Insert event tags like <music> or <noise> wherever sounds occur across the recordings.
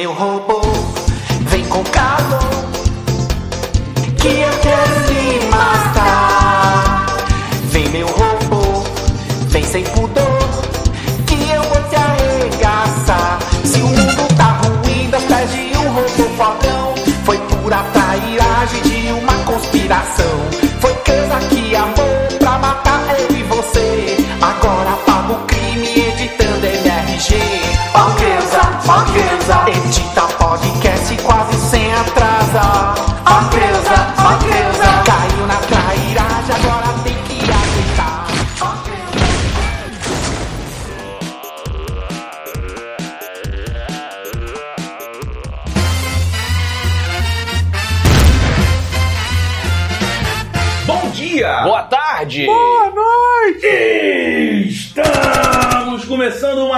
meu robô, vem Creuza, ó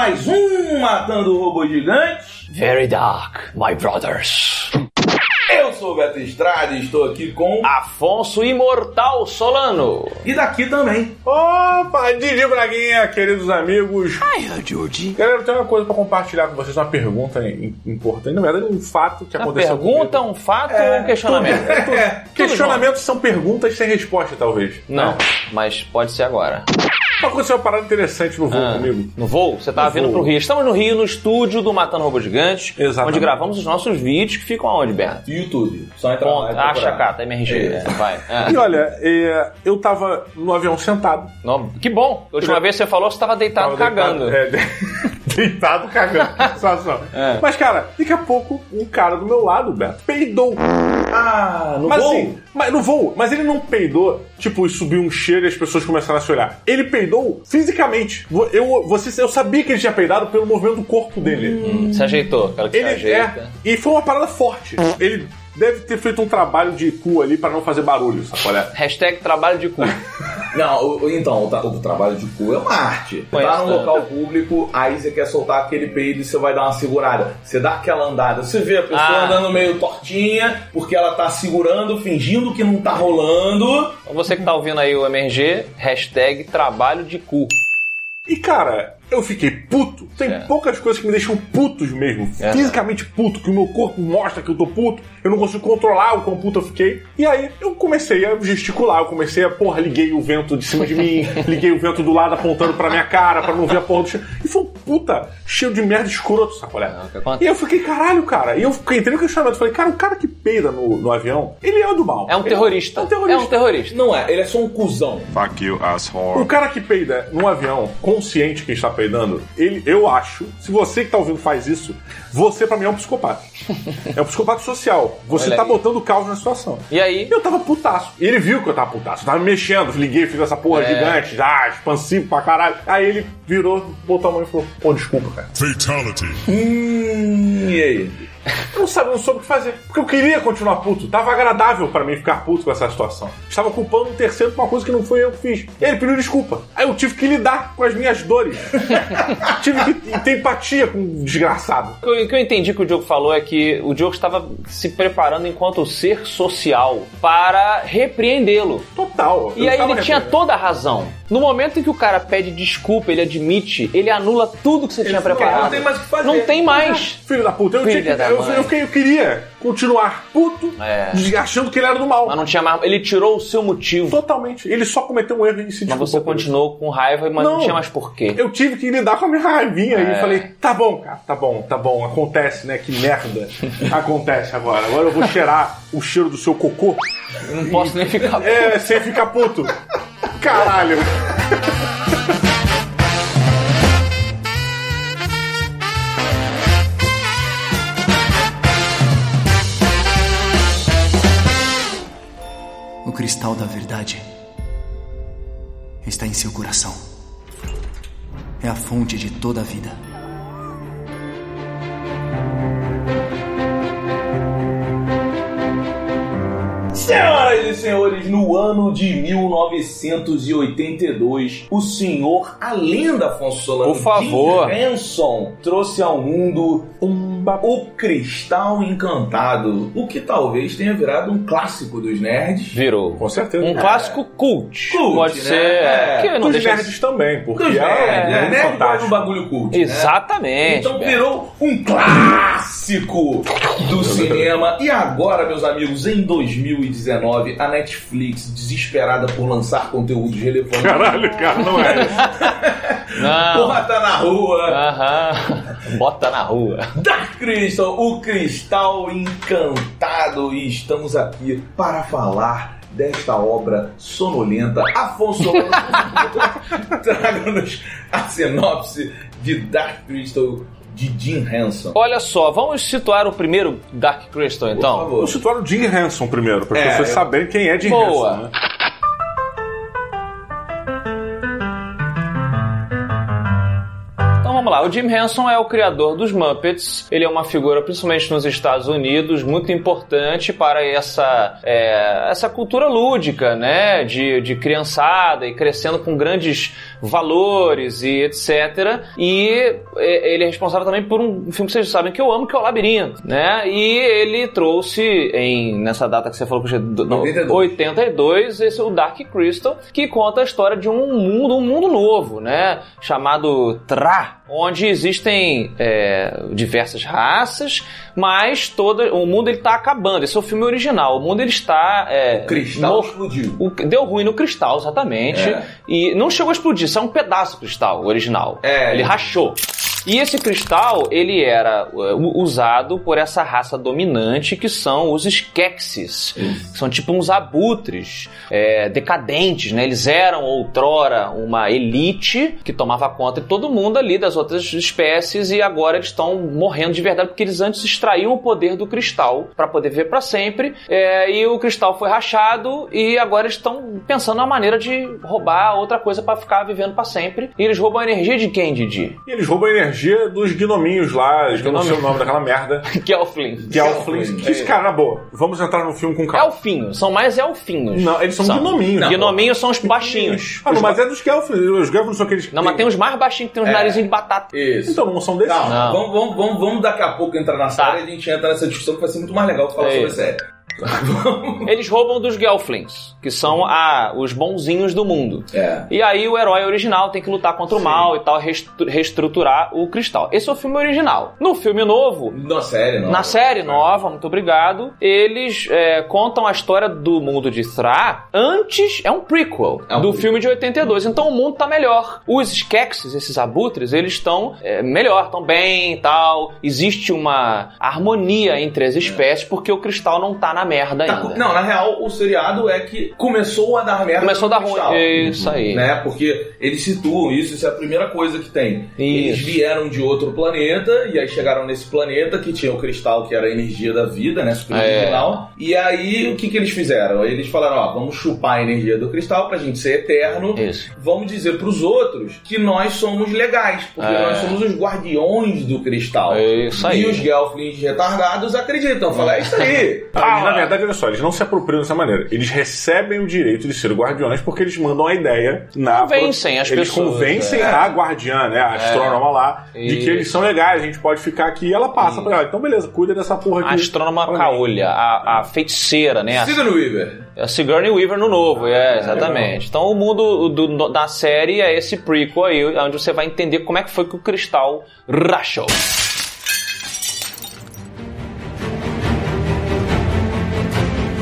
mais um Matando Robôs Gigantes. Very dark, my brothers. Eu sou o Beto Estrada e estou aqui com... Afonso Imortal Solano. E daqui também. Opa, Didi Braguinha, queridos amigos. Ai, Judy. Galera, eu tenho uma coisa pra compartilhar com vocês, uma pergunta im- importante, na verdade, um fato que Uma aconteceu pergunta, comigo. um fato ou um questionamento? <laughs> É, questionamentos são perguntas sem resposta, talvez. Não, mas pode ser agora. Aconteceu uma parada interessante no voo Ah, comigo. No voo? Você tava No vindo voo. pro Rio. Estamos no Rio, no estúdio do Matando Robô Gigante, Exatamente. onde gravamos os nossos vídeos que ficam aonde, Berto? YouTube. Só entrar lá e Ponto. procurar. Acha cá, tá MRG. Isso. é, vai. É. <laughs> E olha, é, eu tava no avião sentado. Não, que bom. A última vez que você falou, você tava deitado Tava cagando. Deitado, é, de- <laughs> deitado cagando. Situação. É. Mas, cara, daqui a pouco, um cara do meu lado, Beto, peidou. Ah, no Mas voo? assim, mas no voo, mas ele não peidou, tipo, e subiu um cheiro e as pessoas começaram a se olhar. Ele peidou fisicamente. Eu, você, eu sabia que ele tinha peidado pelo movimento do corpo dele. Hum, Se ajeitou, aquela que Ele se ajeita. é. E foi uma parada forte. Ele deve ter feito um trabalho de cu ali pra não fazer barulho, sabe qual é? Hashtag trabalho de cu. <laughs> Não, então, o, o trabalho de cu é uma arte. Você tá num né? local público, aí você quer soltar aquele peido e você vai dar uma segurada. Você dá aquela andada. Você vê a pessoa Ah. andando meio tortinha, porque ela tá segurando, fingindo que não tá rolando. Você que tá ouvindo aí o MRG, hashtag trabalho de cu. E cara, eu fiquei puto. Tem É. poucas coisas que me deixam putos mesmo. É. Fisicamente puto, que o meu corpo mostra que eu tô puto. Eu não consigo controlar o quão puto eu fiquei. E aí eu comecei a gesticular. Eu comecei a, porra, liguei o vento de cima de mim, <laughs> liguei o vento do lado apontando pra minha cara, pra não ver a porra do cheiro. E foi um puta cheio de merda escroto, é? Não, o que acontece? E eu fiquei, caralho, cara. E eu fiquei- entrei no questionamento. Falei, cara, o cara que peida no, no avião, ele é do mal. É um Ele terrorista. É um terrorista. É um terrorista. Não é, ele é só um cuzão. Fuck you, asshole. O cara que peida num avião, consciente que está peidando, ele, eu acho, se você que tá ouvindo faz isso, você pra mim é um psicopata. É um psicopata social. Você Olha tá aí. botando caos na situação. E aí? Eu tava putaço. E ele viu que eu tava putaço. Eu tava me mexendo, liguei, fiz essa porra É. gigante, já, expansivo pra caralho. Aí ele virou, botou a mão e falou: pô, desculpa, cara. Fatality. Hum, e aí? Eu não sabia, não soube o que fazer. Porque eu queria continuar puto. Tava agradável pra mim ficar puto com essa situação. Estava culpando um terceiro por uma coisa que não foi eu que fiz. E ele pediu desculpa. Aí eu tive que lidar com as minhas dores. <laughs> tive que ter empatia com o desgraçado. O que eu- entendi que o Diogo falou é que o Diogo estava se preparando enquanto ser social para repreendê-lo. Total. E aí ele tinha toda a razão. No momento em que o cara pede desculpa, ele admite, ele anula tudo que você tinha não- preparado. não tem mais o que fazer. Não tem mais. Filho da puta, eu, tinha que, da eu, eu, eu queria continuar puto, É. achando que ele era do mal. Mas não tinha mais. Ele tirou o seu motivo. Totalmente. Ele só cometeu um erro e se Mas desculpou você por isso. continuou com raiva, mas não, Não. tinha mais porquê. Eu tive que lidar com a minha raivinha É. e falei, tá bom, cara, tá bom, tá bom, acontece, né? Que merda <laughs> acontece agora. Agora eu vou cheirar o cheiro do seu cocô. Eu não posso nem ficar. <laughs> É, sem ficar puto. Caralho. O cristal da verdade está em seu coração. É a fonte de toda a vida. Senhores, no ano de 1982, o senhor, a lenda Afonso Solano, Por favor. Jim Henson, trouxe ao mundo um O Cristal Encantado, o que talvez tenha virado um clássico dos nerds. Virou. Com certeza. Um clássico cult. Cult, Pode né? ser. É. Que não Dos deixa de nerds também, porque Dos é, nerds, um né? mundo Nerd de um bagulho cult. né? Exatamente. Então Beto. virou um clássico do cinema. E agora, meus amigos, em 2019, a Netflix, desesperada por lançar conteúdos relevantes, Caralho, cara, não é isso. <laughs> Não. porra tá na rua. Aham. Bota na rua. Dark Crystal, o cristal encantado. E estamos aqui para falar desta obra sonolenta. Afonso, <laughs> traga-nos a sinopse de Dark Crystal de Jim Henson. Olha só, vamos situar o primeiro Dark Crystal Por então. favor. Vamos situar o Jim Henson primeiro, para as É, pessoas eu- saberem quem é Jim Boa. Henson. Né? Lá, o Jim Henson é o criador dos Muppets. Ele é uma figura, principalmente nos Estados Unidos, muito importante para essa, é, essa cultura lúdica, né? De, de criançada e crescendo com grandes valores e etc. E é, ele é responsável também por um filme que vocês sabem que eu amo, que é o Labirinto, né? E ele trouxe em nessa data que você falou que no, 82. 82, esse o Dark Crystal, que conta a história de um mundo, um mundo novo, né? Chamado Tra, onde existem é, diversas raças, mas todo o mundo ele está acabando. Esse é o filme original. O mundo ele está é, O cristal mor- explodiu. o- deu ruim no cristal, exatamente. É. E não chegou a explodir, isso é um pedaço do cristal original. É. Ele rachou. E esse cristal, ele era uh, usado por essa raça dominante que são os Skeksis. São tipo uns abutres é, decadentes, né? Eles eram outrora uma elite que tomava conta de todo mundo ali, das outras espécies, e agora eles estão morrendo de verdade porque eles antes extraíam o poder do cristal para poder viver para sempre. É, e o cristal foi rachado e agora estão pensando na maneira de roubar outra coisa para ficar vivendo para sempre. E eles roubam a energia de quem, Didi? Eles roubam a energia dos gnominhos lá, eu não sei o nome daquela merda. Gelflings. <laughs> Que é Flint. Que esse cara, na boa, vamos entrar no filme com calma. Elfinhos, são mais elfinhos. Não, eles são, gnominhos. Não, Gnominhos são os baixinhos. Ah, não, mas é dos Gelflings. Os Gelflings são aqueles. Não, mas tem uns mais baixinhos que tem uns É. narizinhos de batata. Isso. Então, não são desses? Calma, Não. vamos, vamos, vamos, vamos daqui a pouco entrar na série e a gente entra nessa discussão que vai ser muito mais legal que falar É sobre a isso. série. Eles roubam dos Gelflings, que são a, os bonzinhos do mundo. É. E aí o herói original tem que lutar contra o mal e tal, restru- reestruturar o cristal. Esse é o filme original. No filme novo, Na série, não. Na série nova, muito obrigado, eles é, contam a história do mundo de Thra antes, é um prequel É um do prequel. filme de 82, então o mundo tá melhor. Os Skeksis, esses abutres, eles estão é, melhor, estão bem e tal. Existe uma harmonia entre as espécies porque o cristal não tá na merda Tá, ainda. não, na real, o seriado é que começou a dar merda. Começou a dar ruim. Isso aí. Né? Porque eles situam isso, isso é a primeira coisa que tem. Eles Isso. vieram de outro planeta e aí chegaram nesse planeta que tinha o cristal que era a energia da vida, né? Super É. original. E aí o que, que eles fizeram? Eles falaram: ó, vamos chupar a energia do cristal pra gente ser eterno. Isso. Vamos dizer pros outros que nós somos legais, porque É. nós somos os guardiões do cristal. É isso aí. E os Gelflings retardados acreditam. Falam, é isso aí. Ah, <laughs> na verdade, olha só, eles não se apropriam dessa maneira. Eles recebem o direito de ser guardiões porque eles mandam a ideia na. Convencem as eles pessoas, convencem é. a guardiã, né? A astrônoma lá, de Isso. que eles são legais, a gente pode ficar aqui e ela passa pra ela. Então, beleza, cuida dessa porra A aqui. astrônoma Olha caolha, a, a feiticeira, né? A Sigourney Weaver. É a Sigourney Weaver no novo, é, exatamente. Então o mundo do- da série é esse prequel aí, onde você vai entender como é que foi que o cristal rachou.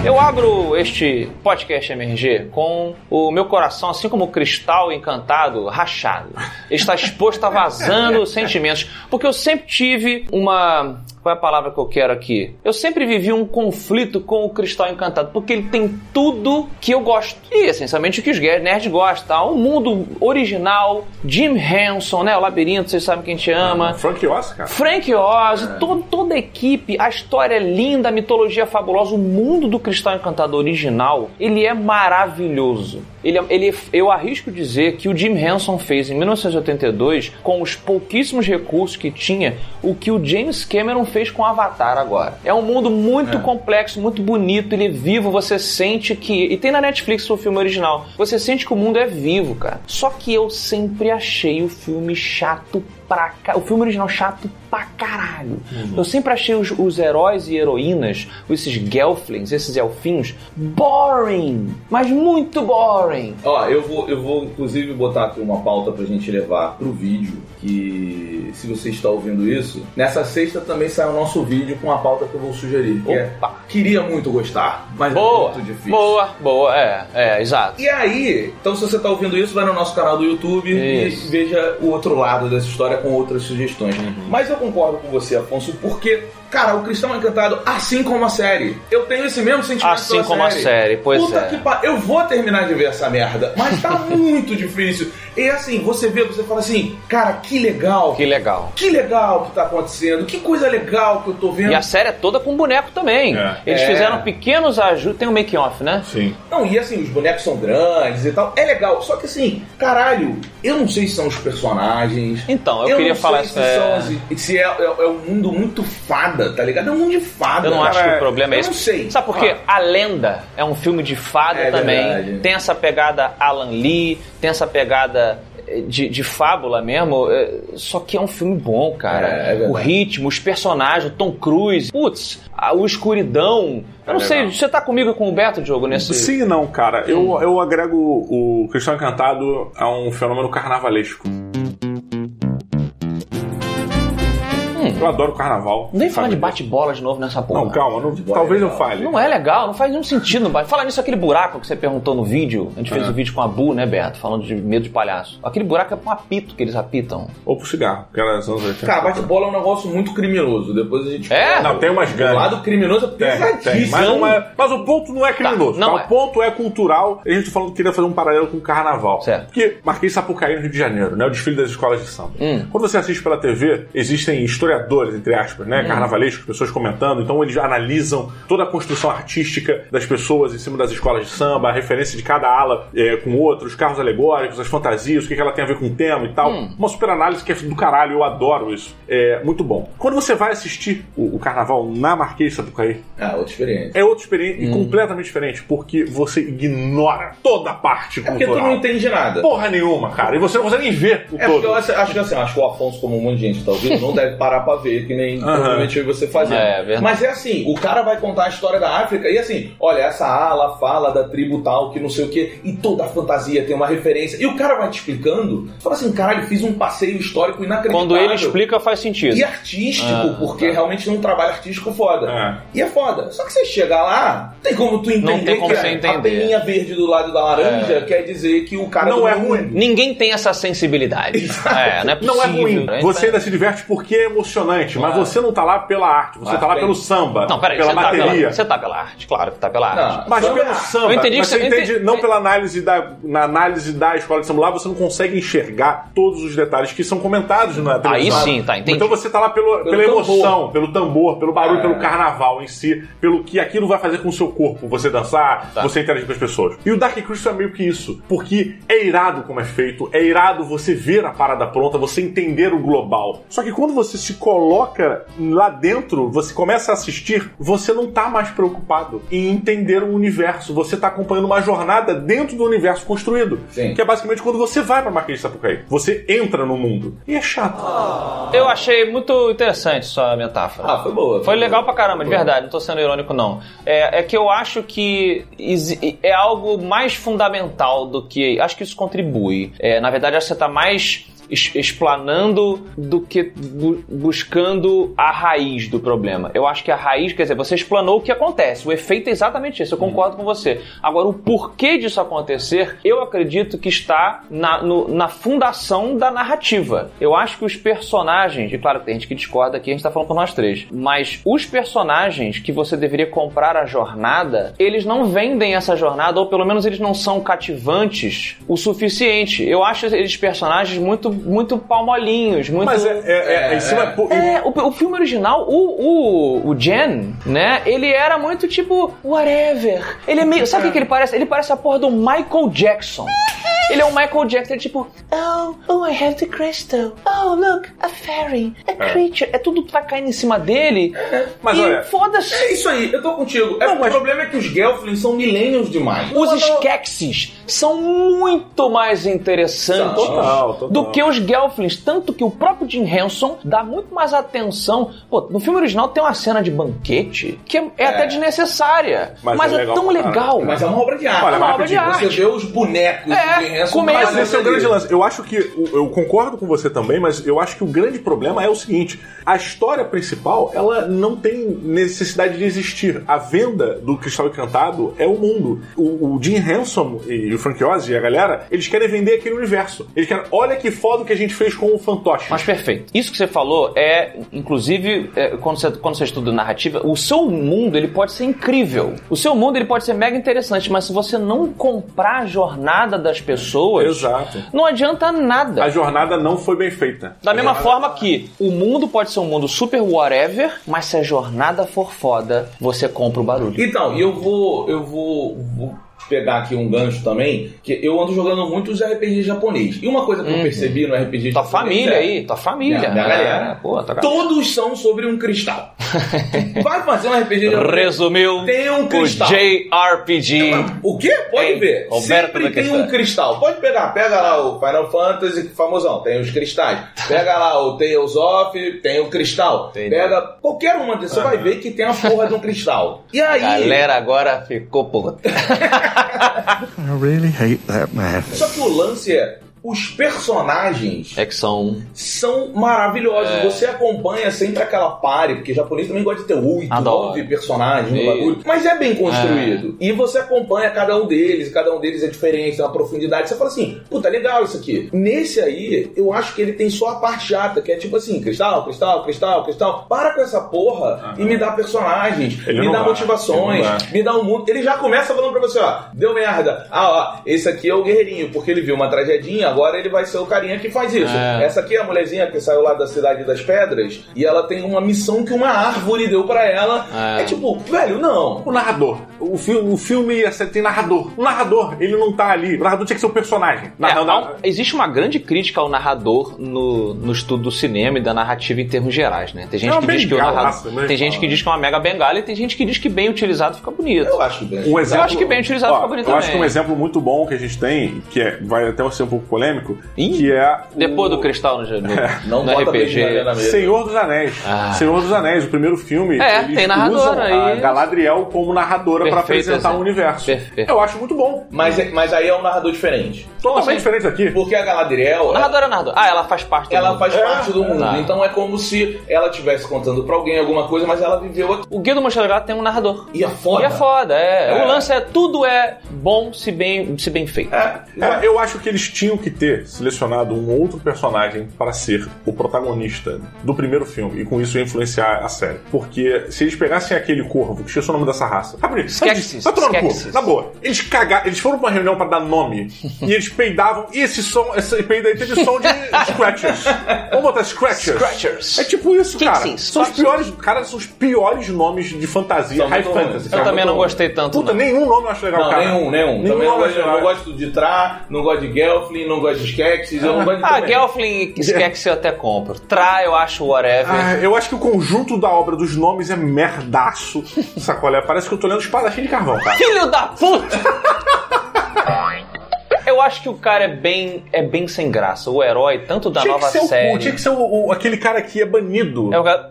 Eu abro este podcast MRG com o meu coração, assim como o cristal encantado, rachado. Está exposto a vazando <laughs> sentimentos. Porque eu sempre tive uma. Qual é a palavra que eu quero aqui? Eu sempre vivi um conflito com o Cristal Encantado, porque ele tem tudo que eu gosto. E essencialmente o que os nerds gostam. Tá? O mundo original, Jim Henson, né? O Labirinto, vocês sabem quem te ama. Frank Oz, cara. Frank Oz, to- toda a equipe, a história é linda, a mitologia é fabulosa, o mundo do Cristal Encantado original, ele é maravilhoso. Ele, é- ele, eu arrisco dizer que o Jim Henson fez em 1982, com os pouquíssimos recursos que tinha, o que o James Cameron fez com Avatar agora. É um mundo muito complexo, muito bonito, ele é vivo, você sente que. E tem na Netflix o filme original. Você sente que o mundo é vivo, cara. Só que eu sempre achei o filme chato pra ca... O filme original chato pra caralho. Eu sempre achei os, os heróis e heroínas, esses Gelflings, esses elfinhos, boring. Mas muito boring. Ó, eu vou, eu vou inclusive botar aqui uma pauta pra gente levar pro vídeo, que se você está ouvindo isso, nessa sexta também sai o nosso vídeo com a pauta que eu vou sugerir. Que é, queria muito gostar, mas Boa, é muito difícil. boa, boa, é, é, exato. E aí, então se você está ouvindo isso, vai no nosso canal do YouTube Isso. e veja o outro lado dessa história com outras sugestões. Uhum. Mas eu concordo com você, Afonso, porque, cara, o Cristão Encantado, assim como a série, eu tenho esse mesmo sentimento Assim como a série, pois Puta é. que pa- Eu vou terminar de ver essa merda, mas tá <laughs> muito difícil. E assim, você vê, você fala assim, cara, que legal. Que legal. Que legal que tá acontecendo, que coisa legal que eu tô vendo. E a série é toda com boneco também. É. Eles É. fizeram pequenos ajustes. Tem um make-off, né? Sim. Não, e assim, os bonecos são grandes e tal. É legal. Só que assim, caralho, eu não sei se são os personagens. Então, eu queria não falar sei isso, Se, é. são se é, é- é um mundo muito fada, tá ligado? É um mundo de fada. Eu não acho que cara. o problema é eu esse. não sei. Sabe por quê? Ah, A Lenda é um filme de fada É também. verdade. Tem essa pegada Alan Lee, tem essa pegada eh, de, de fábula mesmo. eh, Só que é um filme bom, cara. É, é o ritmo, os personagens, o Tom Cruise. Putz, a, o escuridão. Eu não É sei, você tá comigo com o Beto, Diogo, nesse. Sim e não, cara. Eu, eu agrego o Cristão Encantado a um fenômeno carnavalesco. Eu adoro carnaval. Não vem falar de bate-bola de novo nessa porra. Não, calma, não- é talvez eu legal. fale. Não é legal, não faz nenhum sentido. Não vai. Fala nisso, aquele buraco que você perguntou no vídeo. A gente fez É. o vídeo com a Bu, né, Beto? Falando de medo de palhaço. Aquele buraco é pra um apito que eles apitam. Ou pro cigarro, que era anos 80. Cara, bate-bola é um negócio muito criminoso. Depois a gente. É? Não, tem umas O gangues. lado criminoso é pesadíssimo. tem. Mas, não é, mas o ponto não é criminoso. Tá, não tá? é. O ponto é cultural. A gente tá falando que queria fazer um paralelo com o carnaval. Certo. Porque Marquês Sapucaí no Rio de Janeiro, né? O desfile das escolas de samba. Hum. Quando você assiste pela TV, existem historiadores, entre aspas, Hum. né? Carnavalescos, pessoas comentando. Então eles analisam toda a construção artística das pessoas em cima das escolas de samba, a referência de cada ala é, com outra, os carros alegóricos, as fantasias, o que, que ela tem a ver com o tema e tal. Hum. Uma super análise que é do caralho, eu adoro isso. É muito bom. Quando você vai assistir o, o carnaval na Marquês de Sapucaí, Ah, outra experiência. é outra experiência Hum. e completamente diferente, porque você ignora toda a parte É porque tu cultural. não entende nada. Porra nenhuma, cara. E você não consegue nem ver o É porque todo. eu acho, acho que assim, acho que o Afonso, como um monte de gente tá ouvindo, não deve parar pra ver, que nem provavelmente eu e você fazendo. É, verdade. Mas é assim, o cara vai contar a história da África e assim, olha, essa ala fala da tribo tal, que não sei o que, e toda a fantasia tem uma referência. E o cara vai te explicando, fala assim, caralho, fiz um passeio histórico inacreditável. Quando ele explica, faz sentido. E artístico, Ah, porque tá. realmente é um trabalho artístico foda. É. E é foda. Só que você chega lá, tem como tu entender Não tem como que você a- a entender. peninha verde do lado da laranja quer dizer que o cara Não é ruim. Ninguém tem essa sensibilidade. é, não é possível. Não é ruim. né? Você ainda se diverte porque é emocionante, mas Claro. você não tá lá pela arte, você Ah, tá lá bem. pelo samba, Não, peraí, pela você tá, bateria. pela, você tá pela arte, claro que tá pela arte. Não, Mas samba pelo samba, Eu entendi mas que você você- entende, entendi- não pela análise da, na análise da escola de samba lá, você não consegue enxergar todos os detalhes que são comentados na Aí televisão. sim, tá, entendi. Então você tá lá pelo, pela tambor. emoção, pelo tambor, pelo barulho, É. pelo carnaval em si, pelo que aquilo vai fazer com o seu corpo, você dançar, Tá. você interagir com as pessoas. E o Dark Crystal é meio que isso, porque é irado como é feito, é irado você ver a parada pronta, você entender o global. Só que quando você se coloca lá dentro, você começa a assistir, você não tá mais preocupado em entender o universo, você tá acompanhando uma jornada dentro do universo construído. Sim. Que é basicamente quando você vai pra Marquês de Sapucaí. Você entra no mundo. E é chato. Eu achei muito interessante sua metáfora. Ah, foi boa. Foi legal pra caramba, de Foi. verdade, não tô sendo irônico, não. É, é que eu acho que é algo mais fundamental do que. Acho que isso contribui. É, na verdade, acho que você tá mais explanando do que bu- buscando a raiz do problema. Eu acho que a raiz, quer dizer, você explanou o que acontece. O efeito é exatamente isso, eu concordo com você. Agora, o porquê disso acontecer, eu acredito que está na, no- na fundação da narrativa. Eu acho que os personagens, e claro tem gente que discorda aqui, a gente tá falando por nós três, mas os personagens que você deveria comprar a jornada, eles não vendem essa jornada, ou pelo menos eles não são cativantes o suficiente. Eu acho eles personagens muito, muito palmolinhos, muito. Mas é, é, é, É, em cima. é. É, o, o filme original, o, o, o Jen, né? Ele era muito tipo, whatever. Ele é meio. Sabe o que, ele parece? Ele parece a porra do Michael Jackson. Ele é um Michael Jackson, ele tipo, oh, oh, I have the crystal. Oh, look, a fairy, a creature. É tudo que vai caindo em cima dele. Mas e olha, foda-se. É isso aí, eu tô contigo. É, Não, mas- O problema é que os Gelflings são milênios demais. Os Skeksis são muito mais interessantes Total, total. do que os Gelflings. Tanto que o próprio Jim Henson dá muito mais atenção. Pô, no filme original tem uma cena de banquete que é, é até desnecessária. Mas Mas, é é, legal tão legal. Mas é uma obra de arte. Olha, uma mas obra de rapidinho, Você arte. vê os bonecos É, do Jim Henson comendo. Mas esse é o grande lance. Eu acho que. Eu concordo com você também, mas eu acho que o grande problema é o seguinte: a história principal, ela não tem necessidade de existir. A venda do Cristal Encantado é o mundo. O, o Jim Henson e o Frank Oz e a galera, eles querem vender aquele universo. Eles querem. Olha que foda o que a gente fez com o fantoche. Mas perfeito. Isso que você falou é, inclusive, é, quando, você, quando você estuda narrativa, o seu mundo ele pode ser incrível. O seu mundo ele pode ser mega interessante, mas se você não comprar a jornada das pessoas, Exato. não adianta nada. A jornada não foi bem feita. Da mesma forma que o mundo pode ser um mundo super whatever, mas se a jornada for foda, você compra o barulho. Então, e eu vou, eu vou, vou pegar aqui um gancho também, que eu ando jogando muitos RPG japonês. E uma coisa que eu percebi no RPG Uhum. Tua japonês família é- aí, tua família. Minha- minha galera. Pô, tua galera. Todos são sobre um cristal. <laughs> Vai fazer um RPG japonês. Resumiu Tem um o cristal. JRPG. O quê? Pode ver. Roberto Sempre tem um cristal. Pode pegar. Pega lá o Final Fantasy, famosão. Tem os cristais. Pega lá o Tales of, tem o cristal. Entendi. Pega qualquer uma desses. Você vai ver que tem a porra de um cristal. E A aí... galera agora ficou puta. <laughs> I really hate that man. Só que o lance é... Os personagens É que são. são maravilhosos. É. Você acompanha sempre aquela pare, porque japonês também gosta de ter oito, nove personagens no bagulho. Mas é bem construído. E você acompanha cada um deles, e cada um deles é diferente, tem uma profundidade. Você fala assim, puta, legal isso aqui. Nesse aí, eu acho que ele tem só a parte chata, que é tipo assim, cristal, cristal, cristal, cristal. Para com essa porra e me dá personagens, Ele me dá vai, motivações, me dá um mundo. Ele já começa falando pra você, ó, deu merda. Ah, ó, esse aqui é o guerreirinho, porque ele viu uma tragedinha, agora ele vai ser o carinha que faz isso. É. Essa aqui é a mulherzinha que saiu lá da Cidade das Pedras e ela tem uma missão que uma árvore deu pra ela. É. É, tipo, velho, não. O narrador. O, fi o filme ia ser- tem narrador. O narrador, ele não tá ali. O narrador tinha que ser o personagem. É, Narra- há um- existe uma grande crítica ao narrador no, no estudo do cinema e da narrativa em termos gerais, né? Tem gente É que diz que o narrador. né? Tem gente que diz que é uma mega bengala e tem gente que diz que bem utilizado fica bonito. Eu acho bem. Um exemplo, Eu acho que bem utilizado Ó, fica bonito Eu acho que também. um exemplo muito bom que a gente tem, que é, vai até ser um pouco polêmico, Ih, que é. o- Depois do cristal no, <laughs> no, Não no RPG. Senhor dos Anéis. Ah. Senhor dos Anéis, o primeiro filme. É, eles tem narradora usam a aí. Galadriel como narradora para apresentar o universo. Perfeito. Eu acho muito bom. Mas, é- mas aí é um narrador diferente. Totalmente assim? diferente aqui. Porque a Galadriel, Narrador é narrador. Ah, ela faz parte do ela mundo. faz É, parte do mundo. Tá. Então é como se ela estivesse contando pra alguém alguma coisa, mas ela viveu aqui. O Guia do Mochileiro Gato tem um narrador. E é foda. E é foda, é. É. O lance é tudo é bom se bem, se bem feito. É, É, eu acho que eles tinham que ter selecionado um outro personagem para ser o protagonista do primeiro filme e com isso influenciar a série. Porque se eles pegassem aquele corvo, que esqueci o nome dessa raça. Skeksis, vai tomar no cu. Skeksis. Na boa. Eles cagaram, eles foram pra uma reunião pra dar nome <laughs> e eles peidavam. E esse som, esse peido aí teve som de Scratchers. Vamos botar Scratchers. Scratchers. É tipo isso, Que cara. que? São os piores, cara, são os piores nomes de fantasia, São high fantasy. Eu também não gostei tanto. Puta, não. nenhum nome eu acho legal, Não, cara. nenhum, nenhum. Nenhum Também não gosto de Tra, não gosto de Gelfling, não gosto de Skeksis, eu não gosto de Ah. Gelfling e Skeksis eu até compro. Tra, eu acho whatever. Ah, eu acho que o conjunto da obra dos nomes é merdaço. Sacolé, parece que eu tô lendo espadachim de carvão, cara. Filho da puta! <laughs> Eu acho que o cara é bem, é bem sem graça. O herói, tanto da tinha nova que série. o, tinha que ser o- o- aquele cara que é banido. É o cara.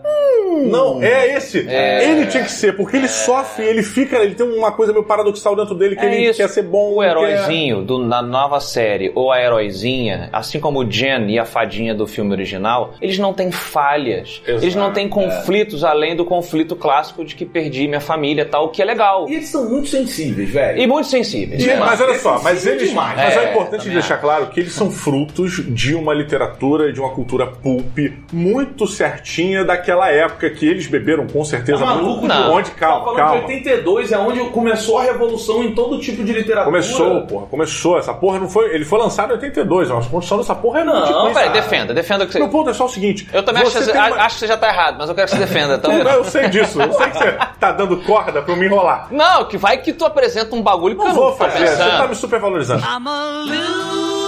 Não, é esse. É. Ele tinha que ser, porque ele sofre, ele fica, ele tem uma coisa meio paradoxal dentro dele que É ele isso. quer ser bom. O heróizinho do, na nova série, ou a heróizinha, assim como o Jen e a fadinha do filme original, eles não têm falhas. Exato, eles não têm conflitos além do conflito clássico de que perdi minha família tal, o que é legal. E eles são muito sensíveis, velho. E muito sensíveis. E- mas olha só, mas eles. demais. Mas é, É, importante deixar claro que eles são frutos de uma literatura, de uma cultura pulp muito certinha daquela época que eles beberam com certeza Tá maluco, muito. não. Onde, Tá calma, falando calma. de 82, é onde começou a revolução em todo tipo de literatura. Começou, porra, começou. Essa porra não foi. Ele foi lançado em 82, a construção dessa porra é Não, muito Não, peraí, defenda, defenda o que você. Meu ponto é só o seguinte. Eu também acho que, uma- acho que você já tá errado, mas eu quero que você defenda. Então... Não, eu sei disso. Eu sei que você tá dando corda pra eu me enrolar. Não, que vai que tu apresenta um bagulho que Não eu vou tô fazer, você tá me supervalorizando. I'm a loser.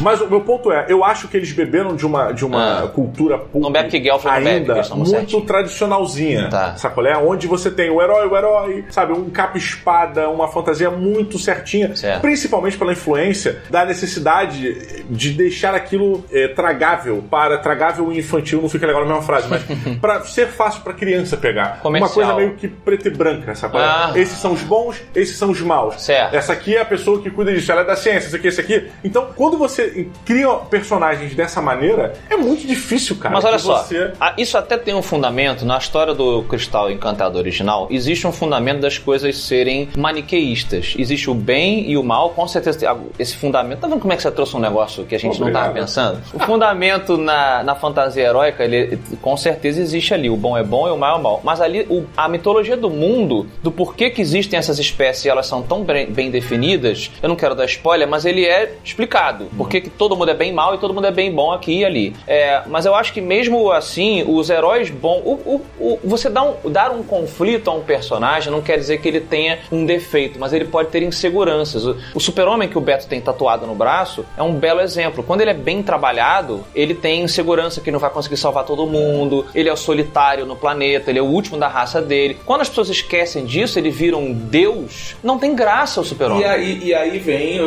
Mas o meu ponto é, eu acho que eles beberam de uma, de uma Ah. cultura Não bebe que bebe, ainda questão muito certinho. tradicionalzinha. Tá. Sacolé? Onde você tem o herói, o herói, sabe? Um capa-espada, uma fantasia muito certinha. Certo. Principalmente pela influência da necessidade de deixar aquilo eh, tragável para tragável e infantil, não fica legal na mesma frase, mas <laughs> para ser fácil para criança pegar. Comercial. Uma coisa meio que preta e branca, sacolé? Ah. Esses são os bons, esses são os maus. Certo. Essa aqui é a pessoa que cuida disso, ela é da ciência, esse aqui, esse aqui. Então, quando você cria personagens dessa maneira, é muito difícil, cara. Mas olha só, Você... isso até tem um fundamento na história do Cristal Encantado original. Existe um fundamento das coisas serem maniqueístas. Existe o bem e o mal, com certeza. Esse fundamento. Tá vendo como é que você trouxe um negócio que a gente não Obrigado. tava pensando? O fundamento na, na fantasia heróica, ele com certeza existe ali. O bom é bom e o mal é mal. Mas ali, o- a mitologia do mundo, do porquê que existem essas espécies e elas são tão bem, bem definidas, eu não quero dar spoiler, mas ele é explicado. Por que todo mundo é bem mal e todo mundo é bem bom aqui e ali. É, mas eu acho que mesmo assim, os heróis bons. o- o- o- você dá um- dar um conflito a um personagem não quer dizer que ele tenha um defeito, mas ele pode ter inseguranças. O, o super-homem que o Beto tem tatuado no braço é um belo exemplo. Quando ele é bem trabalhado, ele tem insegurança que não vai conseguir salvar todo mundo, ele é o solitário no planeta, ele é o último da raça dele. Quando as pessoas esquecem disso, ele vira um deus, não tem graça o super-homem. E aí, e aí vem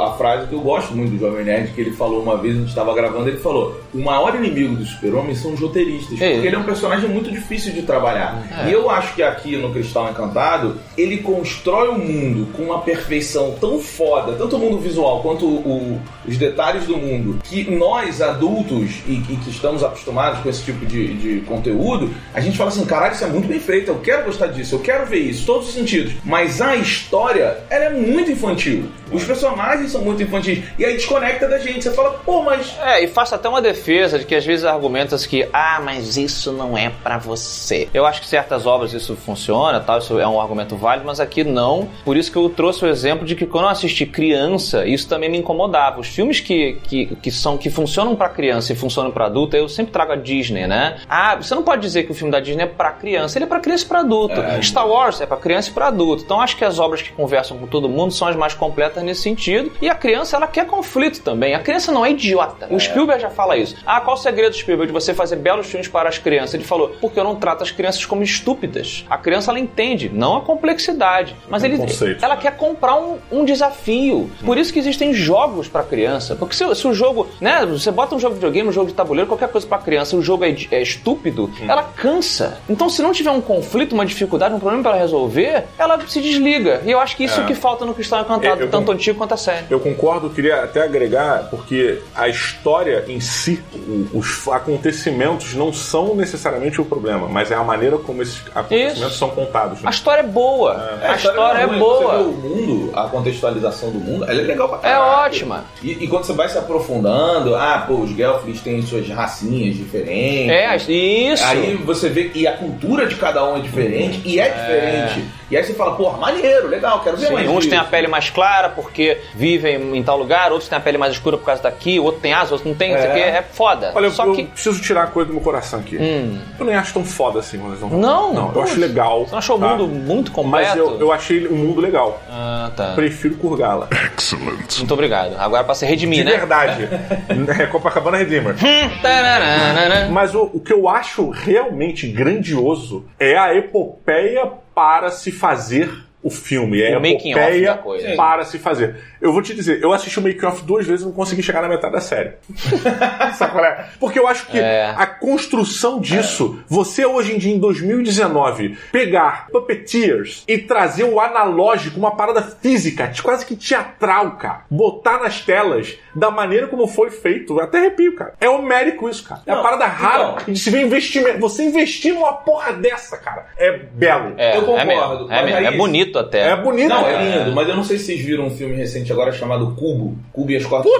a frase que eu gosto muito do Jovem Nerd, que ele falou uma vez, a gente estava gravando, ele falou: o maior inimigo do super-homem são os roteiristas, É. porque ele é um personagem muito difícil de trabalhar. É. E eu acho que aqui no Cristal Encantado, ele constrói o mundo com uma perfeição tão foda, tanto o mundo visual quanto o- os detalhes do mundo, que nós, adultos, e, e que estamos acostumados com esse tipo de, de conteúdo, a gente fala assim, caralho, isso é muito bem feito, eu quero gostar disso, eu quero ver isso, todos os sentidos. Mas a história, ela é muito infantil. Os personagens são muito infantis. E aí desconecta da gente. Você fala, pô, mas É, e faço até uma defesa de que às vezes argumentas que, ah, mas isso não é pra você. Eu acho que certas obras isso funciona, tal, isso é um argumento válido, mas aqui não. Por isso que eu trouxe o exemplo de que quando eu assisti criança, isso também me incomodava. Os filmes que, que, que são que funcionam pra criança e funcionam pra adulto, eu sempre trago a Disney, né? Ah, você não pode dizer que o filme da Disney é pra criança, ele é pra criança e pra adulto. Star Wars é pra criança e pra adulto. Então acho que as obras que conversam com todo mundo são as mais completas nesse sentido. E a criança, ela quer conflito também. A criança não é idiota. O Spielberg já fala isso. Ah, qual o segredo, Spielberg, de você fazer belos filmes para as crianças? Ele falou, porque eu não trato as crianças como estúpidas. A criança, ela entende, não a complexidade. Mas ele, conceito. ela quer comprar um, um desafio. Por isso que existem jogos para criança. Porque se, se o jogo, né, você bota um jogo de videogame, um jogo de tabuleiro, qualquer coisa para criança, o jogo é, é estúpido, ela cansa. Então, se não tiver um conflito, uma dificuldade, um problema para resolver, ela se desliga. E eu acho que isso É. que falta no Cristão Encantado, Eu- eu tanto antigo quanto a série. Eu concordo, queria até agregar, porque a história em si, o- os acontecimentos não são necessariamente o problema, mas é a maneira como esses acontecimentos Isso. são contados. né? A história é boa. a história é ruim. boa. Você vê o mundo, a contextualização do mundo, ela é legal pra É caralho. ótima. E, e quando você vai se aprofundando, ah, pô, os Gelflings têm suas racinhas diferentes. É, isso. Aí você vê que a cultura de cada um é diferente, e é, diferente. E aí você fala, porra, maneiro, legal, quero ver Sim, mais uns disso. têm a pele mais clara porque vivem em tal lugar, outros têm a pele mais escura por causa daqui, outro tem asa, outro não tem, não sei o É. É foda. Olha, eu, Só eu que. preciso tirar a coisa do meu coração aqui. Hum. Eu nem acho tão foda assim quando eles vão Não, Não, eu poxa. acho legal. Você não achou tá? o mundo muito completo? Mas eu, eu achei o mundo legal. Ah, tá. Prefiro Kurgala. Excellent. Muito obrigado. Agora pra se redimir, De né? verdade. <laughs> é Copacabana Redeemer. Tararana. Mas o, o que eu acho realmente grandioso é a epopeia para se fazer o filme. É O a making of epopeia da coisa. para se fazer. Eu vou te dizer, eu assisti o making off duas vezes e não consegui chegar na metade da série. <laughs> Sabe qual é? Porque eu acho que É. a construção disso, você hoje em dia, em 2019, pegar puppeteers e trazer o analógico, uma parada física, quase que teatral, cara, botar nas telas da maneira como foi feito, eu até arrepio, cara. É homérico isso, cara. É uma parada rara então. de se ver investimento. Você investir numa porra dessa, cara, é belo. É, Eu concordo, é mesmo. É, é bonito até. É bonito. Não, é lindo, mas eu não sei se vocês viram um filme recente agora chamado Cubo. Cubo e as Cortes.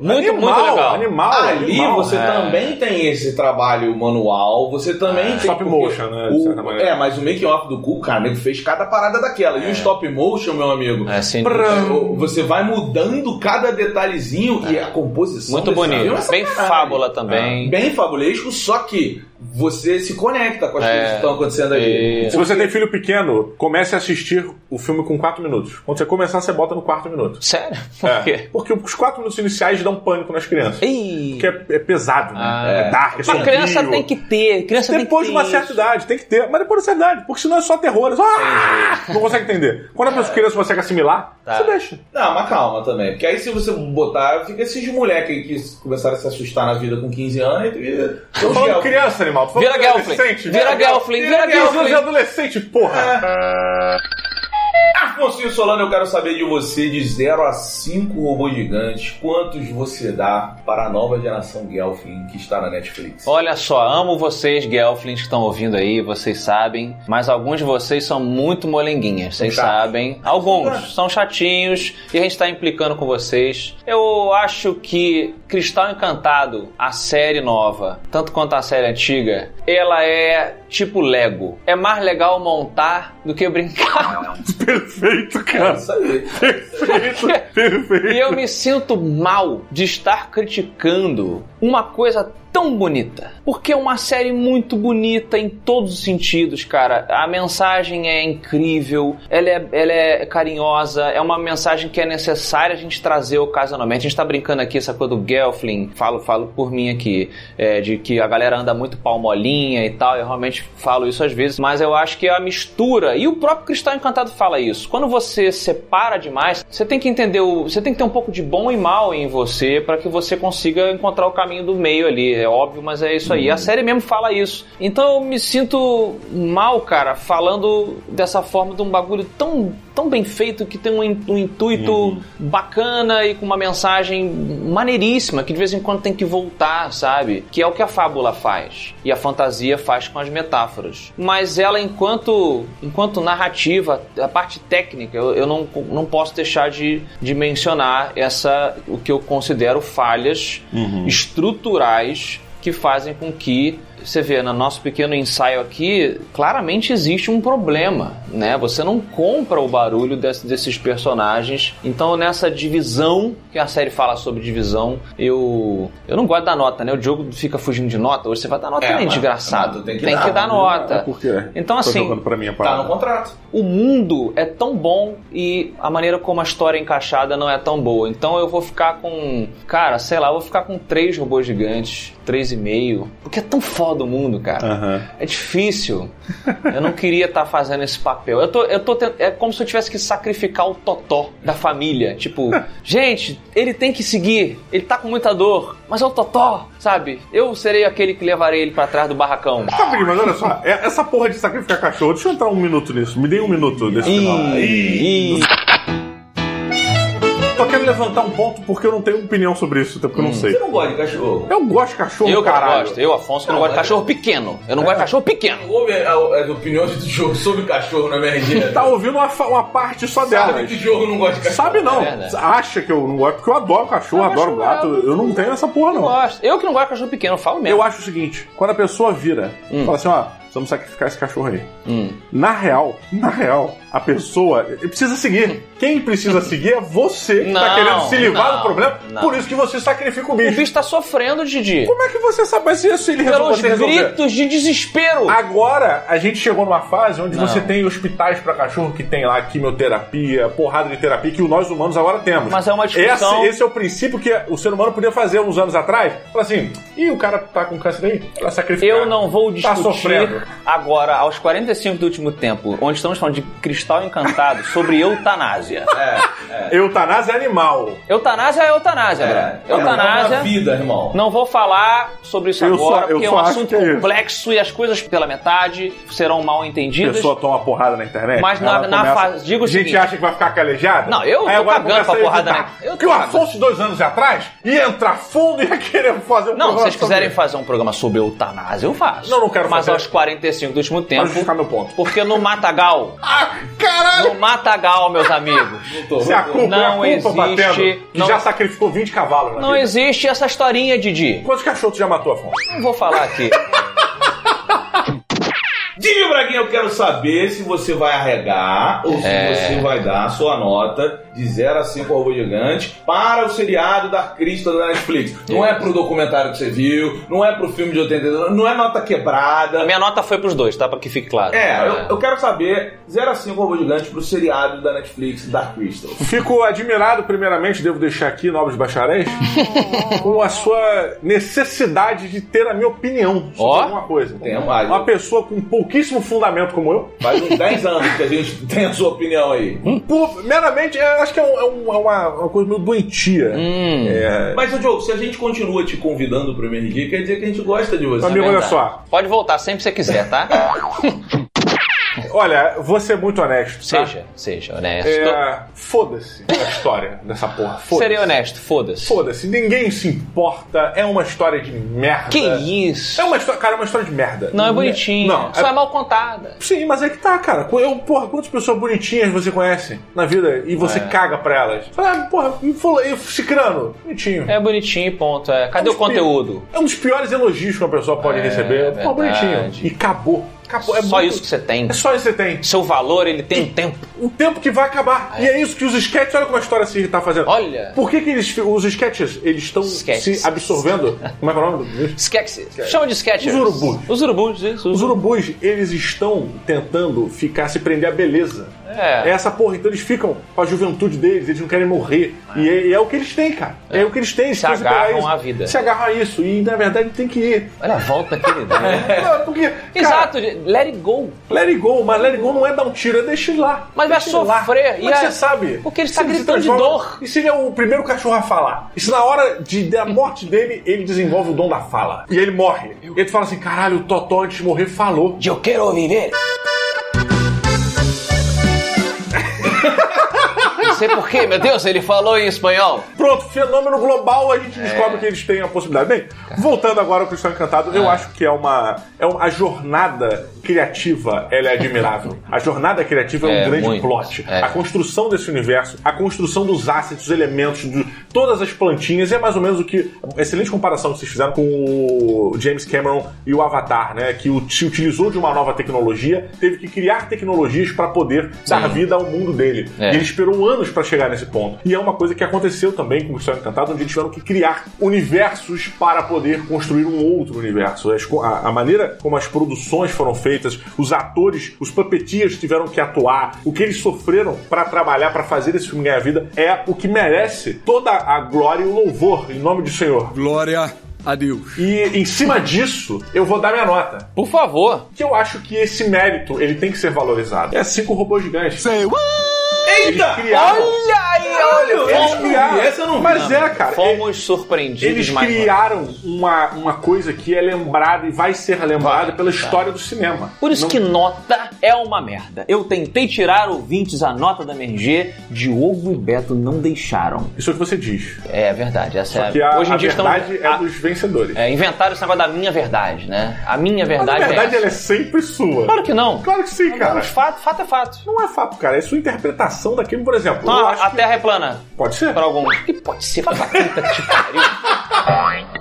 Muito, animal, muito legal. Animal, Ali animal. você é. também tem esse trabalho manual, você também tem. Stop motion, né, de o- certa maneira. é, mas o make off do Cubo, cara, nego fez cada parada daquela. E o stop motion, meu amigo. É, sim. é, Você vai mudando cada detalhezinho e a composição. Muito bonito. filme é Bem fábula também. Bem fabulesco, só que você se conecta com as É. coisas que estão acontecendo ali. Se você tem filho pequeno, comece a assistir o filme com 4 minutos. Quando você começar, você bota no quarto minuto. Sério? Por É, quê? porque os 4 minutos iniciais dão pânico nas crianças. Ih. Porque é, é pesado, né? Ah, é dark, é Mas sombrio. criança tem que ter. Criança Depois de tem que uma ter certa isso. idade, tem que ter. Mas depois de certa idade, porque senão é só terror. é só, ah! Não consegue entender. Quando a pessoa criança consegue assimilar, Tá. você deixa. Não, mas calma também. Porque aí se você botar, fica esses moleques aí que começaram a se assustar na vida com 15 anos e. Tô falando criança, animal. Tô falando Vira de Gelfling. adolescente. Vira Gelfling. Vira Gelfling. de Gelfling. adolescente, porra. Afonso Solano, eu quero saber de você, de 0 a 5 robôs gigantes, quantos você dá para a nova geração Gelfling que está na Netflix? Olha só, amo vocês, Gelflings, que estão ouvindo aí, vocês sabem. Mas alguns de vocês são muito molenguinhas, vocês sabem. Alguns são chatinhos e a gente tá implicando com vocês. Eu acho que Cristal Encantado, a série nova, tanto quanto a série antiga, ela é tipo Lego. É mais legal montar do que brincar. <laughs> Perfeito, É cara. isso aí. Perfeito. Perfeito. <laughs> E eu me sinto mal de estar criticando uma coisa tão bonita. Porque é uma série muito bonita em todos os sentidos, cara. A mensagem é incrível, ela é, ela é carinhosa, é uma mensagem que é necessária a gente trazer ocasionalmente. A gente tá brincando aqui essa coisa do Gelfling, falo, falo por mim aqui, é, de que a galera anda muito palmolinha e tal, eu realmente falo isso às vezes, mas eu acho que é a mistura, e o próprio Cristal Encantado fala isso. Quando você separa demais, você tem que entender, o, você tem que ter um pouco de bom e mal em você para que você consiga encontrar o caminho do meio ali. É óbvio, mas é isso aí. A série mesmo fala isso. Então eu me sinto mal, cara, falando dessa forma de um bagulho tão, tão bem feito que tem um, um intuito bacana e com uma mensagem maneiríssima que de vez em quando tem que voltar, sabe? Que é o que a fábula faz e a fantasia faz com as metáforas. Mas ela, enquanto, enquanto narrativa, a parte técnica, eu, eu não, não posso deixar de, de mencionar essa, o que eu considero falhas estruturais que fazem com que você vê no nosso pequeno ensaio aqui, claramente existe um problema, né? Você não compra o barulho desse- desses personagens. Então, nessa divisão, que a série fala sobre divisão, eu eu não gosto da nota, né? O Diogo fica fugindo de nota, hoje você vai dar nota É, também, mas- desgraçado. tem que tem dar, que dar né? nota. É porque Então, assim, Tá no contrato. o mundo é tão bom e a maneira como a história é encaixada não é tão boa. Então eu vou ficar com. Cara, sei lá, eu vou ficar com três robôs gigantes, três e meio. Porque é tão foda o mundo, cara. Aham. É difícil. Eu não queria estar fazendo esse papel. Eu tô, eu tô tent- É como se eu tivesse que sacrificar o totó da família. Tipo, <laughs> gente, ele tem que seguir. Ele tá com muita dor. Mas é o totó, sabe? Eu serei aquele que levarei ele pra trás do barracão. Tá, Big, mas olha só, é- essa porra de sacrificar cachorro, deixa eu entrar um minuto nisso. Me dê um minuto desse final. Ih, ih. Quero levantar um ponto porque eu não tenho opinião sobre isso, até porque eu não Você sei. não gosta de cachorro? Eu gosto de cachorro, Eu que não caralho. gosto. Eu, Afonso, que não, Não, gosto de é- cachorro pequeno. Eu não gosto de cachorro pequeno. Ouve a- a- as opiniões do jogo sobre cachorro na MRG. Tá ouvindo uma, fa- uma parte só Sabe delas. que jogo não gosta de cachorro? Sabe não. É verdade. Acha que eu não gosto, porque eu adoro cachorro, Eu adoro acho gato. legal. Eu não tenho essa porra, Eu não. gosto. Eu que não gosto de cachorro pequeno, eu falo mesmo. Eu acho o seguinte, quando a pessoa vira, fala assim, ó, vamos sacrificar esse cachorro aí. Hum. Na real, na real, a pessoa precisa seguir. Quem precisa seguir é você que tá Não, querendo se livrar não, do problema. não. Por isso que você sacrifica o O bicho. bicho tá sofrendo, Didi. Como é que você sabe se ele resolve Pelos você resolver? gritos de desespero. Agora, a gente chegou numa fase onde você tem hospitais pra cachorro que tem lá quimioterapia, porrada de terapia, que nós humanos agora temos. Mas é uma discussão- Esse, esse é o princípio que o ser humano podia fazer uns anos atrás. Falar assim, e o cara tá com câncer aí? Ela sacrificar. Eu não vou Tá discutir sofrendo. agora, aos 45 do último tempo, onde estamos falando de cristal encantado, sobre eutanásia. <laughs> Eutanásia é animal. Eutanásia é eutanásia, É, é Eutanásia. vida, irmão. Não vou falar sobre isso Eu agora, só- porque é um assunto é complexo e as coisas pela metade serão mal A entendidas. pessoa toma porrada na internet. Mas na- na começa- fase- digo o A gente seguinte- acha que vai ficar calejada? Não, eu Aí tô cagando pra a porrada na- eu tô Porque o. Afonso, dois anos atrás, ia entrar fundo e ia querer fazer um Não, se vocês quiserem sobre- fazer um programa sobre eutanásia, eu faço. Não, não quero Mas fazer. aos 45 do último tempo. justificar meu ponto. Porque no Matagal, Ah, caralho! no Matagal, meus amigos, Se a culpa Não é a culpa existe- batendo, que não- já sacrificou 20 cavalos não vida. existe essa historinha, Didi. Quantos cachorros tu já matou, Afonso? Não vou falar aqui. <laughs> Didi Braguinha, eu quero saber se você vai arregar ou se É. você vai dar a sua nota de 0 a 5 Robô Gigante para o seriado da Crista da Netflix. Não é pro documentário que você viu, não é pro filme de 82, não é nota quebrada. A minha nota foi pros dois, tá? Pra que fique claro. É, eu, eu quero saber 0 a 5 Robô Gigante pro seriado da Netflix Dark Crystal. Fico admirado, primeiramente, devo deixar aqui, nobres bacharéis, <laughs> com a sua necessidade de ter a minha opinião sobre Ó. alguma coisa. Tem mais. Uma pessoa com pouquíssimo fundamento como eu, Faz uns 10 anos que a gente <laughs> tem a sua opinião aí. por- meramente, é, acho que é, um- é um- é uma, uma coisa meio doentia. Hum. É, Mas, Diogo, se a gente continua te convidando pro MRG, quer dizer que a gente gosta de você. Amigo, olha Verdade. só. Pode voltar sempre que você quiser, tá? <laughs> Olha, vou ser muito honesto. tá? Seja, seja honesto. É, Foda-se a história dessa porra. Foda-se. Serei honesto, foda-se. Foda-se, ninguém se importa. É uma história de merda. Que isso? É uma história, cara, é uma história de merda. Não é bonitinho. Não, Só é é... mal contada. Sim, mas é que tá, cara. Eu, porra, quantas pessoas bonitinhas você conhece na vida e você É. caga pra elas? Fala, ah, porra, e fula- e cicrano, bonitinho. É bonitinho, ponto. É. Cadê o um pi- conteúdo? É um dos piores elogios que uma pessoa pode É, receber. Pô, bonitinho. E acabou. Acabou. É Só muito- isso que você tem. É só isso que você tem. Seu valor, ele tem um tempo. O tempo que vai acabar. E é isso que os sketches, olha como a história se tá fazendo. Olha. Por que, que eles, os sketches, eles estão se absorvendo? Como é que é o nome do Sketches. Chama de sketches. Os urubus. Os urubus, isso. Os urubus, eles estão tentando ficar, se prender à beleza. É. É essa porra, então eles ficam com a juventude deles, eles não querem morrer. E, é, e é o que eles têm, cara. É, o que eles têm. eles Se agarram isso. à vida. Se agarram a isso. E na verdade tem que ir. Olha a volta que ele dá. Ah, <laughs> Porque, <laughs> cara, Exato, let it go. let it go, mas let it go não é dar um tiro, é deixar lá. Mas vai lá. sofrer, Como e é você sabe? Porque ele está gritando de dor. E se ele é o primeiro cachorro a falar? E se na hora de, da morte dele, ele desenvolve o dom da fala? E ele morre. E ele fala assim, caralho, o Totó antes de morrer falou. Eu quero viver. Sei porquê, meu Deus, ele falou em espanhol. Pronto, fenômeno global, a gente É. descobre que eles têm a possibilidade. Bem, voltando agora ao Cristão Encantado, eu acho que é uma, é uma. A jornada criativa ela é admirável. A jornada criativa é, É, um grande muito. plot. É. A construção desse universo, a construção dos assets, dos elementos, de todas as plantinhas, é mais ou menos o que. Excelente comparação que vocês fizeram com o James Cameron e o Avatar, né? Que se utilizou de uma nova tecnologia, teve que criar tecnologias para poder dar vida ao mundo dele. É. E ele esperou anos para chegar nesse ponto. E é uma coisa que aconteceu também com o Céu Encantado, onde eles tiveram que criar universos para poder construir um outro universo. A, a maneira como as produções foram feitas, os atores, os puppeteers tiveram que atuar, o que eles sofreram para trabalhar, para fazer esse filme ganhar vida, é o que merece toda a glória e o louvor em nome do Senhor. Glória a Deus. E em cima disso, eu vou dar minha nota. Por favor. Que eu acho que esse mérito ele tem que ser valorizado. É assim com robôs gigantes. Say what? Eles criaram. Olha aí, olha. Eles criaram. Essa eu não vi, Mas é, cara. fomos surpreendidos Eles mais criaram uma, uma coisa que é lembrada e vai ser lembrada pela história do cinema. Por isso Não- que nota é uma merda. Eu tentei tirar ouvintes a nota da MRG, Diogo e Beto não deixaram. Isso é o que você diz. É verdade, essa Só é que a, Hoje em a dia estão. verdade é a- dos vencedores. é, inventaram esse negócio da minha verdade, né? A minha Mas verdade, a verdade é. ela é sempre sua. Claro que não. Claro que sim, cara. Mas fato, fato é fato. Não é fato, cara. É sua interpretação daquilo, por exemplo. Eu a, acho a que- Terra é plana. Pode ser. Pra alguns. Que pode ser pra puta que pariu. <laughs>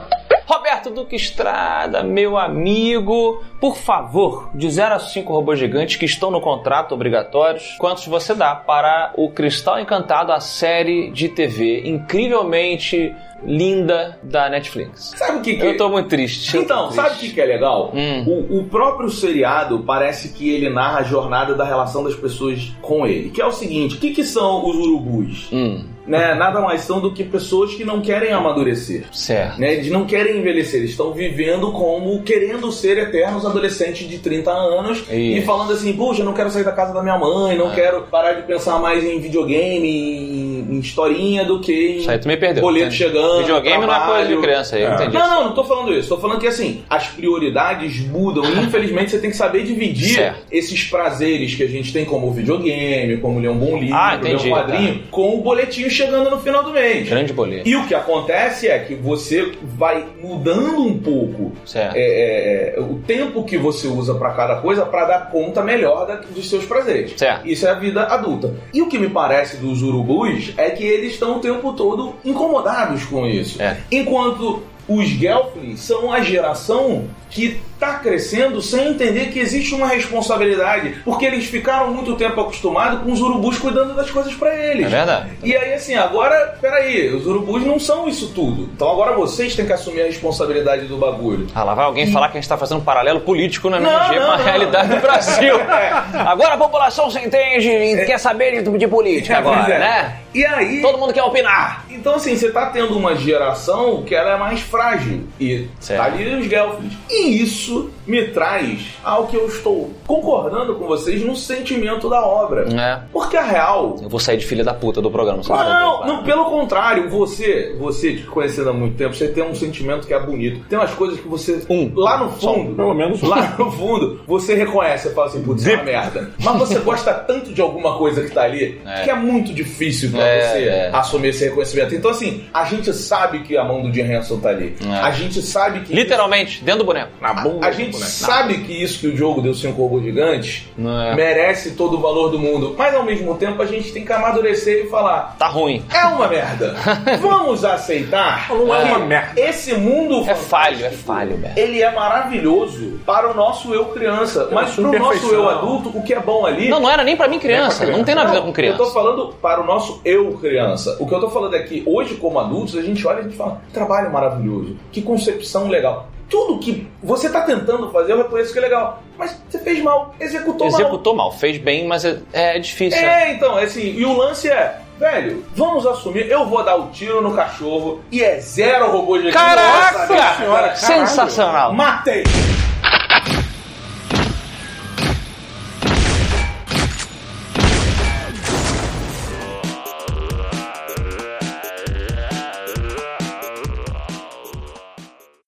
Roberto Duque Estrada, meu amigo, por favor, de 0 a 5 robôs gigantes que estão no contrato obrigatórios, quantos você dá para o Cristal Encantado, a série de TV incrivelmente linda da Netflix? Sabe o que, que Eu tô muito triste. Então, triste. sabe o que, que é legal? Hum. O, o próprio seriado parece que ele narra a jornada da relação das pessoas com ele. Que é o seguinte: o que, que são os urubus? Hum, Né? Nada mais são do que pessoas que não querem amadurecer. certo. Né? Eles não querem envelhecer, eles estão vivendo como querendo ser eternos adolescentes de 30 anos e Isso. falando assim: puxa, eu não quero sair da casa da minha mãe, não Ah. quero parar de pensar mais em videogame, em, em historinha do que em Isso aí tu me perdeu. boleto entendi. chegando. Videogame não é coisa de criança aí, É. entendi. Não, não, não tô falando isso. Tô falando que assim, as prioridades mudam e infelizmente você tem que saber dividir Certo. esses prazeres que a gente tem como videogame, como ler um bom livro, Ah, ler entendi, um quadrinho, com o boletinho chegando no final do mês. Grande boleto. E o que acontece é que você vai mudando um pouco Certo. é, é, é, o tempo que você usa pra cada coisa pra dar conta melhor da- dos seus prazeres. Certo. Isso é a vida adulta. E o que me parece dos urubus é que eles estão o tempo todo incomodados com isso. É. Enquanto os Gelfling são a geração que tá crescendo sem entender que existe uma responsabilidade, porque eles ficaram muito tempo acostumados com os urubus cuidando das coisas pra eles. É verdade. E aí, assim, agora, peraí, os urubus não são isso tudo. Então agora vocês têm que assumir a responsabilidade do bagulho. Ah, lá vai alguém falar que a gente tá fazendo um paralelo político na Não, MG não, com a não. realidade do Brasil. <laughs> É. Agora a população se entende e quer saber de, de política agora, Pois é. né? E aí. Todo mundo quer opinar. Então, assim, você tá tendo uma geração que ela é mais frágil. E Certo. tá ali os Gelflings. E isso me traz ao que eu estou concordando com vocês no sentimento da obra. É. Porque a real. Eu vou sair de filha da puta do programa. Não, não, pelo contrário, você, você te conhecendo há muito tempo, você tem um sentimento que é bonito. Tem umas coisas que você. Um. Lá no fundo. pelo menos. Lá no fundo, você reconhece, você fala assim, putz, isso é uma merda. Mas você <laughs> gosta tanto de alguma coisa que tá ali É. que é muito difícil pra É, você é. assumir esse reconhecimento. Então, assim, a gente sabe que a mão do Jim Henson tá ali. É. A gente sabe que. Literalmente, dentro do boneco. Na bunda. A gente sabe que isso que o jogo deu cinco robôs gigantes É. merece todo o valor do mundo. Mas ao mesmo tempo a gente tem que amadurecer e falar: Tá ruim. é uma merda. <laughs> Vamos aceitar. Não é que uma merda. Esse mundo É falho, é falho, Beto. Ele é maravilhoso para o nosso eu criança, mas para o nosso eu adulto, o que é bom ali. Não, não era nem pra mim criança. Não tem nada a ver com Eu criança. tô falando para o nosso eu criança. O que eu tô falando é que hoje, como adultos, a gente olha e a gente fala: que trabalho maravilhoso, que concepção legal. Tudo que você tá tentando fazer, eu reconheço que é legal. Mas você fez mal, executou, mal. Executou mal, fez bem, mas é, é difícil. É, então, é assim, e o lance é, velho, vamos assumir, eu vou dar o tiro no cachorro e é zero robô de Caraca! Nossa, senhora. Sensacional. Matei!